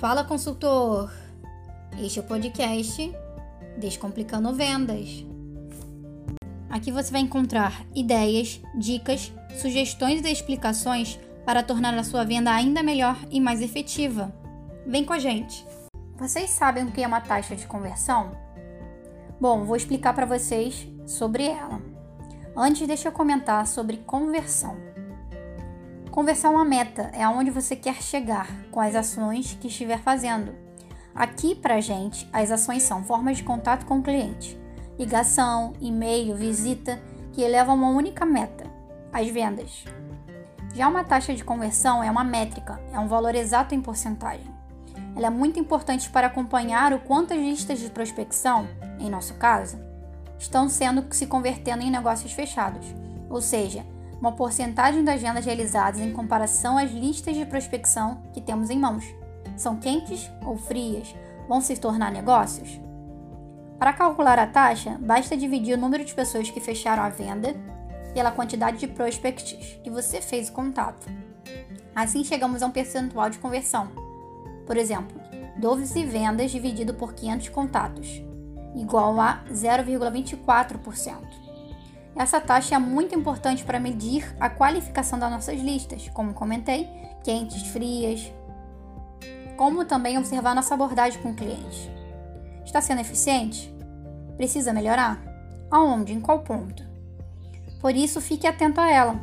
Fala, consultor! Este é o podcast Descomplicando Vendas. Aqui você vai encontrar ideias, dicas, sugestões e explicações para tornar a sua venda ainda melhor e mais efetiva. Vem com a gente! Vocês sabem o que é uma taxa de conversão? Bom, vou explicar para vocês sobre ela. Antes, deixa eu comentar sobre conversão. Conversão é uma meta, é aonde você quer chegar com as ações que estiver fazendo. Aqui pra gente, as ações são formas de contato com o cliente, ligação, e-mail, visita, que elevam uma única meta, as vendas. Já uma taxa de conversão é uma métrica, é um valor exato em porcentagem. Ela é muito importante para acompanhar o quanto as listas de prospecção, em nosso caso, estão sendo se convertendo em negócios fechados, ou seja, uma porcentagem das vendas realizadas em comparação às listas de prospecção que temos em mãos. São quentes ou frias? Vão se tornar negócios? Para calcular a taxa, basta dividir o número de pessoas que fecharam a venda pela quantidade de prospects que você fez o contato. Assim chegamos a um percentual de conversão. Por exemplo, 12 vendas dividido por 500 contatos, igual a 0,24%. Essa taxa é muito importante para medir a qualificação das nossas listas, como comentei, quentes, frias, como também observar nossa abordagem com o cliente. Está sendo eficiente? Precisa melhorar? Aonde? Em qual ponto? Por isso, fique atento a ela,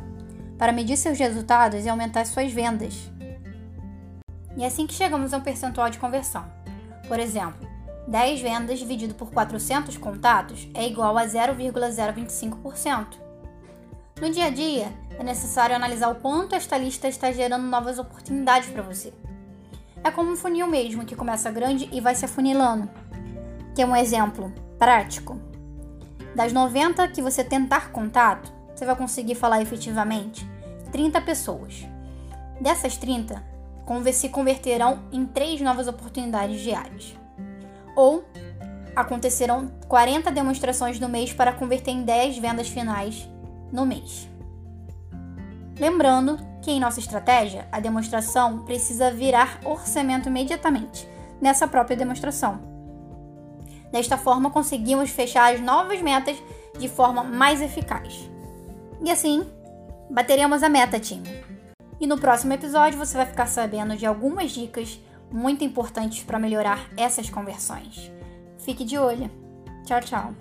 para medir seus resultados e aumentar suas vendas. E é assim que chegamos a um percentual de conversão. Por exemplo, 10 vendas dividido por 400 contatos é igual a 0,025%. No dia a dia, é necessário analisar o quanto esta lista está gerando novas oportunidades para você. É como um funil mesmo, que começa grande e vai se afunilando. Que é um exemplo prático. Das 90 que você tentar contato, você vai conseguir falar efetivamente 30 pessoas. Dessas 30, se converterão em 3 novas oportunidades diárias ou acontecerão 40 demonstrações no mês para converter em 10 vendas finais no mês. Lembrando que em nossa estratégia, a demonstração precisa virar orçamento imediatamente nessa própria demonstração. Desta forma, conseguimos fechar as novas metas de forma mais eficaz. E assim, bateremos a meta, time. E no próximo episódio você vai ficar sabendo de algumas dicas muito importantes para melhorar essas conversões. Fique de olho. Tchau, tchau.